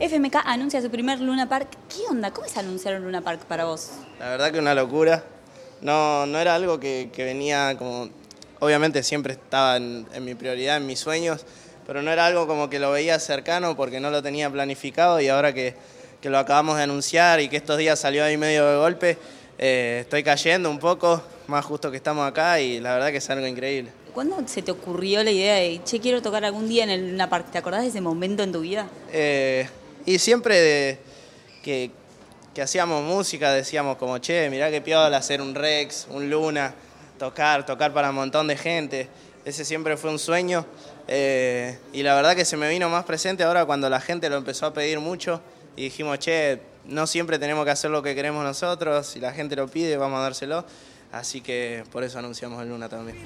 FMK anuncia su primer Luna Park. ¿Qué onda? ¿Cómo es anunciar un Luna Park para vos? La verdad que una locura. No, no era algo que, que venía como... Obviamente siempre estaba en, en mi prioridad, en mis sueños, pero no era algo como que lo veía cercano porque no lo tenía planificado y ahora que, que lo acabamos de anunciar y que estos días salió ahí medio de golpe, eh, estoy cayendo un poco, más justo que estamos acá y la verdad que es algo increíble. ¿Cuándo se te ocurrió la idea de, che, quiero tocar algún día en el Luna Park? ¿Te acordás de ese momento en tu vida? Eh, y siempre de- que, que hacíamos música decíamos como, che, mirá qué piola hacer un Rex, un Luna, tocar, tocar para un montón de gente. Ese siempre fue un sueño. eh, y la verdad que se me vino más presente ahora cuando la gente lo empezó a pedir mucho y dijimos, che, no siempre tenemos que hacer lo que queremos nosotros, si la gente lo pide vamos a dárselo. Así que por eso anunciamos el Luna también.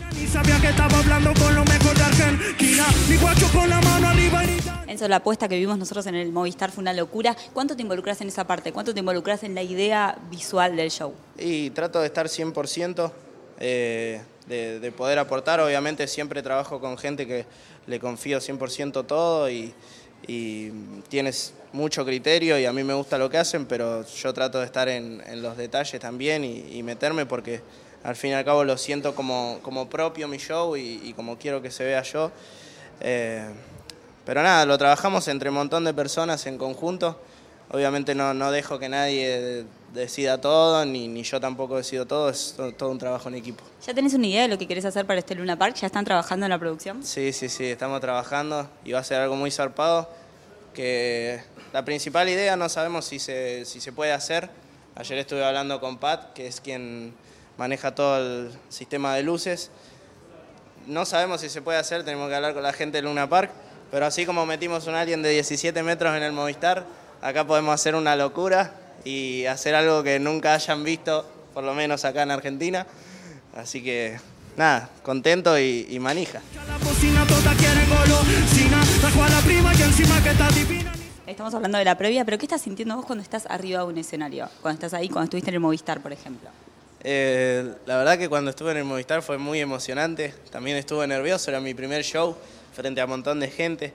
Enzo, la apuesta que vimos nosotros en el Movistar fue una locura. ¿Cuánto te involucras en esa parte? ¿Cuánto te involucras en la idea visual del show? Y trato de estar 100%, eh, de, de poder aportar. Obviamente siempre trabajo con gente que le confío 100% todo y, y tienes mucho criterio y a mí me gusta lo que hacen, pero yo trato de estar en, en los detalles también y, meterme porque al fin y al cabo lo siento como, como propio mi show y, y como quiero que se vea yo. Eh, pero nada, lo trabajamos entre un montón de personas en conjunto. Obviamente no, no dejo que nadie decida todo, ni, ni yo tampoco decido todo, es to- todo un trabajo en equipo. ¿Ya tenés una idea de lo que querés hacer para este Luna Park? ¿Ya están trabajando en la producción? Sí, sí, sí, estamos trabajando y va a ser algo muy zarpado, que la principal idea no sabemos si se, si se puede hacer. Ayer estuve hablando con Pat, que es quien maneja todo el sistema de luces. No sabemos si se puede hacer, tenemos que hablar con la gente de Luna Park, pero así como metimos un alien de 17 metros en el Movistar, acá podemos hacer una locura y hacer algo que nunca hayan visto, por lo menos acá en Argentina. Así que nada, contento y, y manija. Estamos hablando de la previa, pero ¿qué estás sintiendo vos cuando estás arriba de un escenario? Cuando estás ahí, cuando estuviste en el Movistar, por ejemplo. Eh, la verdad que cuando estuve en el Movistar fue muy emocionante. También estuve nervioso, era mi primer show frente a un montón de gente.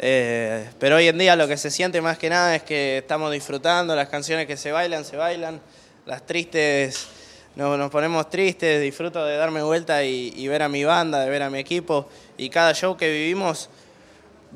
Eh, pero hoy en día lo que se siente más que nada es que estamos disfrutando, las canciones que se bailan, se bailan, las tristes, nos, nos ponemos tristes, disfruto de darme vuelta y, ver a mi banda, de ver a mi equipo. Y cada show que vivimos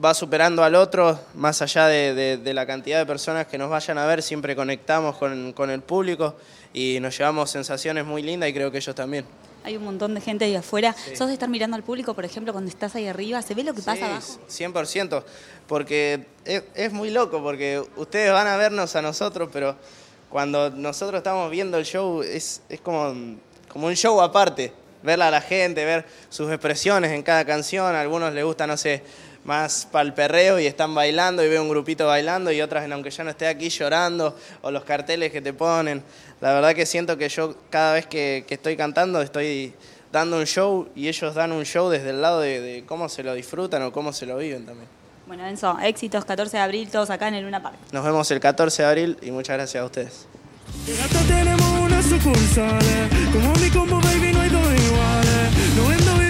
va superando al otro, más allá de, la cantidad de personas que nos vayan a ver, siempre conectamos con, con el público y nos llevamos sensaciones muy lindas y creo que ellos también. Hay un montón de gente ahí afuera. ¿Sos de estar mirando al público, por ejemplo, cuando estás ahí arriba? ¿Se ve lo que pasa abajo? Sí, 100%, porque es, es muy loco, porque ustedes van a vernos a nosotros, pero cuando nosotros estamos viendo el show es, es como, como un show aparte, verla a la gente, ver sus expresiones en cada canción, a algunos les gusta, no sé, más para el perreo y están bailando y veo un grupito bailando y otras, aunque ya no esté aquí, llorando, o los carteles que te ponen. La verdad que siento que yo cada vez que, que estoy cantando estoy dando un show y ellos dan un show desde el lado de, de cómo se lo disfrutan o cómo se lo viven también. Bueno, Enzo, éxitos, 14 de abril, todos acá en el Luna Park. Nos vemos el 14 de abril y muchas gracias a ustedes. En Gato tenemos una sucursal. Como mi combo baby no hay dos iguales. No vendo